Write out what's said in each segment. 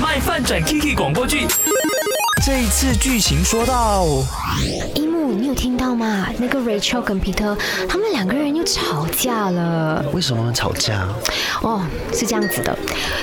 卖饭转 Kiki 广播剧。这一次剧情说到，你有听到吗？那个 Rachel 跟 Peter 他们两个人又吵架了。为什么吵架？哦，是这样子的。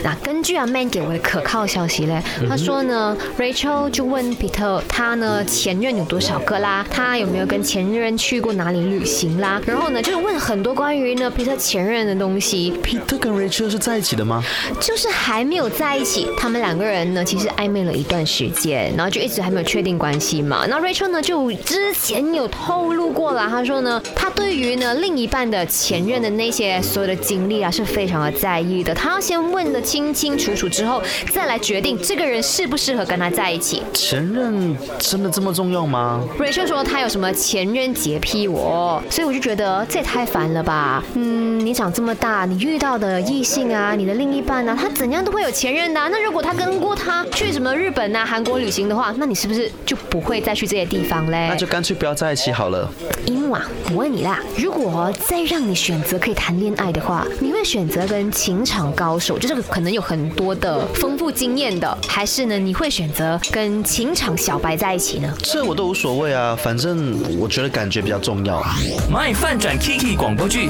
那根据阿 Man 给我的可靠消息嘞，他说呢，Rachel 就问 Peter，他呢前任有多少个啦？他有没有跟前任去过哪里旅行啦？然后呢，就是问很多关于呢 Peter 前任的东西。Peter 跟 Rachel 是在一起的吗？就是还没有在一起，他们两个人呢其实暧昧了一段时间，然后就一直还没有确定关系嘛。那 Rachel 呢就之前有透露过了，他说呢，他对于呢另一半的前任的那些所有的经历啊是非常的在意的，他要先问的清清楚楚之后，再来决定这个人适不适合跟他在一起。前任真的这么重要吗？Rachel 说他有什么前任洁癖我，所以我就觉得这也太烦了吧。嗯，你长这么大，你遇到的异性啊，你的另一半啊，他怎样都会有前任的。那如果他跟过他去什么日本啊、韩国旅行的话，那你是不是就不会再去这些地方嘞？那就干脆不要在一起好了。樱木啊，我问你啦，如果再让你选择可以谈恋爱的话，你会选择跟情场高手，就这个可能有很多的丰富经验的，还是呢你会选择跟情场小白在一起呢？这我都无所谓啊，反正我觉得感觉比较重要。My 饭转 Kiki 广播剧，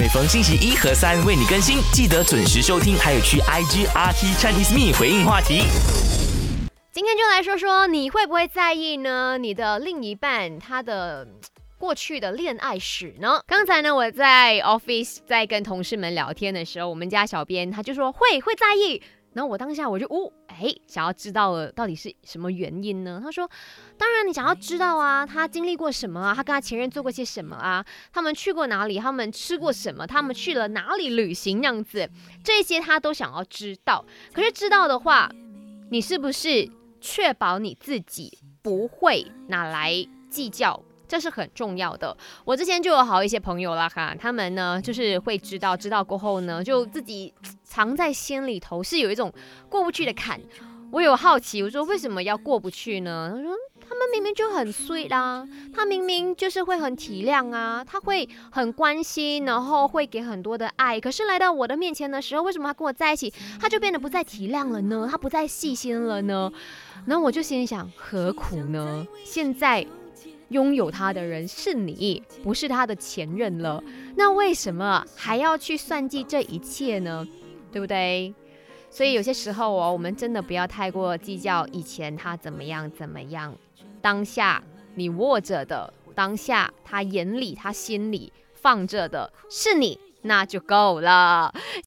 每逢星期一和三为你更新，记得准时收听，还有去 IG RT Chinese Me 回应话题。今天就来说说，你会不会在意呢？你的另一半他的过去的恋爱史呢？刚才呢，我在 office 在跟同事们聊天的时候，我们家小编他就说会会在意。然后我当下我就呜哎，想要知道了到底是什么原因呢？他说，当然你想要知道啊，他经历过什么啊？他跟他前任做过些什么啊？他们去过哪里？他们吃过什么？他们去了哪里旅行？那样子，这些他都想要知道。可是知道的话，你是不是？确保你自己不会拿来计较，这是很重要的。我之前就有好一些朋友啦，哈，他们呢就是会知道，知道过后呢，就自己藏在心里头，是有一种过不去的坎。我有好奇，我说为什么要过不去呢？他说。他们明明就很 sweet 啦，他明明就是会很体谅啊，他会很关心，然后会给很多的爱。可是来到我的面前的时候，为什么他跟我在一起，他就变得不再体谅了呢？他不再细心了呢？然后我就心想，何苦呢？现在拥有他的人是你，不是他的前任了。那为什么还要去算计这一切呢？对不对？所以有些时候哦，我们真的不要太过计较以前他怎么样怎么样。当下你握着的，当下他眼里他心里放着的是你，那就够了。